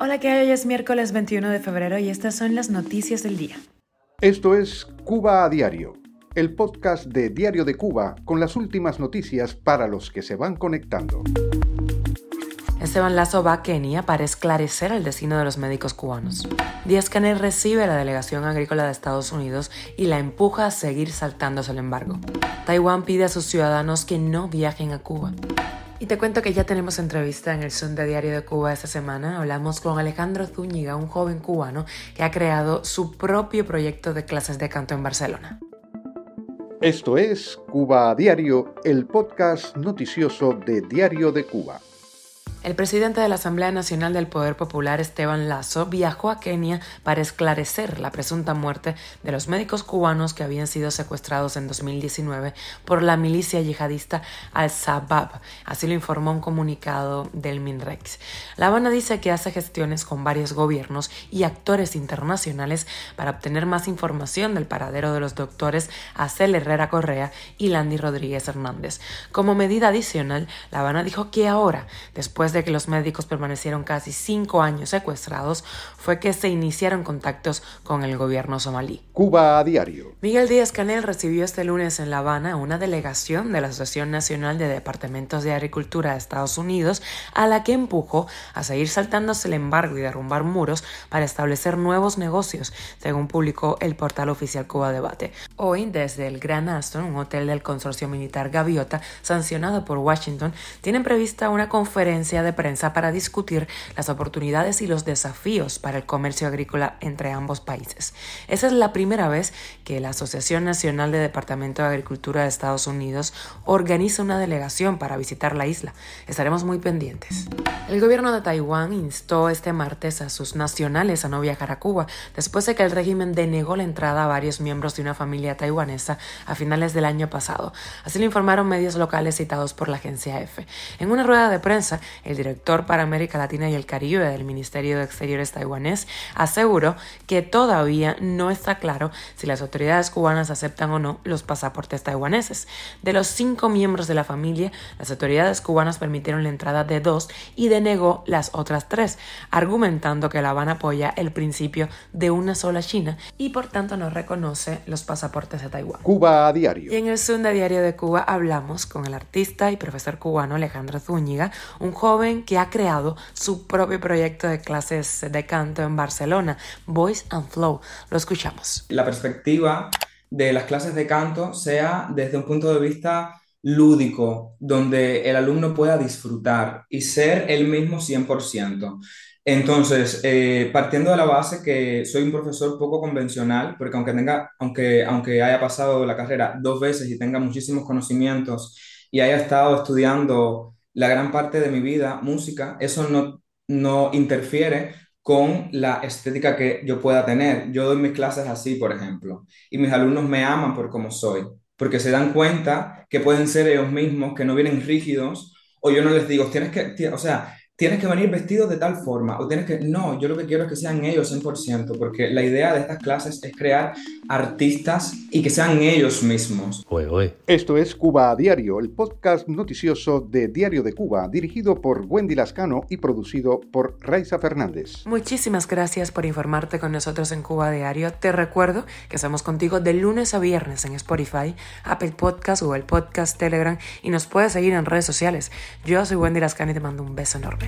Hola, ¿qué hay? Hoy es miércoles 21 de febrero y estas son las noticias del día. Esto es Cuba a Diario, el podcast de Diario de Cuba con las últimas noticias para los que se van conectando. Esteban Lazo va a Kenia para esclarecer el destino de los médicos cubanos. Díaz Canel recibe a la delegación agrícola de Estados Unidos y la empuja a seguir saltándose el embargo. Taiwán pide a sus ciudadanos que no viajen a Cuba. Y te cuento que ya tenemos entrevista en el de Diario de Cuba esta semana. Hablamos con Alejandro Zúñiga, un joven cubano que ha creado su propio proyecto de clases de canto en Barcelona. Esto es Cuba Diario, el podcast noticioso de Diario de Cuba. El presidente de la Asamblea Nacional del Poder Popular, Esteban Lazo, viajó a Kenia para esclarecer la presunta muerte de los médicos cubanos que habían sido secuestrados en 2019 por la milicia yihadista Al-Shabaab. Así lo informó un comunicado del MINREX. La Habana dice que hace gestiones con varios gobiernos y actores internacionales para obtener más información del paradero de los doctores Acel Herrera Correa y Landy Rodríguez Hernández. Como medida adicional, La Habana dijo que ahora, después de que los médicos permanecieron casi cinco años secuestrados, fue que se iniciaron contactos con el gobierno somalí. Cuba a diario. Miguel Díaz Canel recibió este lunes en La Habana una delegación de la Asociación Nacional de Departamentos de Agricultura de Estados Unidos, a la que empujó a seguir saltándose el embargo y derrumbar muros para establecer nuevos negocios, según publicó el portal oficial Cuba Debate. Hoy, desde el Gran Aston, un hotel del consorcio militar Gaviota, sancionado por Washington, tienen prevista una conferencia de prensa para discutir las oportunidades y los desafíos para el comercio agrícola entre ambos países. Esa es la primera vez que la Asociación Nacional de Departamento de Agricultura de Estados Unidos organiza una delegación para visitar la isla. Estaremos muy pendientes. El gobierno de Taiwán instó este martes a sus nacionales a no viajar a Cuba, después de que el régimen denegó la entrada a varios miembros de una familia taiwanesa a finales del año pasado. Así lo informaron medios locales citados por la agencia EFE. En una rueda de prensa, el director para América Latina y el Caribe del Ministerio de Exteriores taiwanés, aseguró que todavía no está claro si las autoridades cubanas aceptan o no los pasaportes taiwaneses. De los cinco miembros de la familia, las autoridades cubanas permitieron la entrada de dos y denegó las otras tres, argumentando que La Habana apoya el principio de una sola China y por tanto no reconoce los pasaportes de Taiwán. Cuba a diario. Y en el de Diario de Cuba hablamos con el artista y profesor cubano Alejandro Zúñiga, un joven que ha creado su propio proyecto de clases de canto en Barcelona, Voice and Flow. Lo escuchamos. La perspectiva de las clases de canto sea desde un punto de vista lúdico, donde el alumno pueda disfrutar y ser el mismo 100%. Entonces, eh, partiendo de la base que soy un profesor poco convencional, porque aunque, tenga, aunque, aunque haya pasado la carrera dos veces y tenga muchísimos conocimientos y haya estado estudiando la gran parte de mi vida música, eso no, no interfiere con la estética que yo pueda tener. Yo doy mis clases así, por ejemplo, y mis alumnos me aman por como soy, porque se dan cuenta que pueden ser ellos mismos, que no vienen rígidos, o yo no les digo, tienes que, o sea, tienes que venir vestido de tal forma o tienes que... No, yo lo que quiero es que sean ellos 100%, porque la idea de estas clases es crear artistas y que sean ellos mismos. Esto es Cuba a Diario, el podcast noticioso de Diario de Cuba, dirigido por Wendy Lascano y producido por Raiza Fernández. Muchísimas gracias por informarte con nosotros en Cuba a Diario. Te recuerdo que estamos contigo de lunes a viernes en Spotify, Apple Podcast, Google Podcast, Telegram y nos puedes seguir en redes sociales. Yo soy Wendy Lascano y te mando un beso enorme.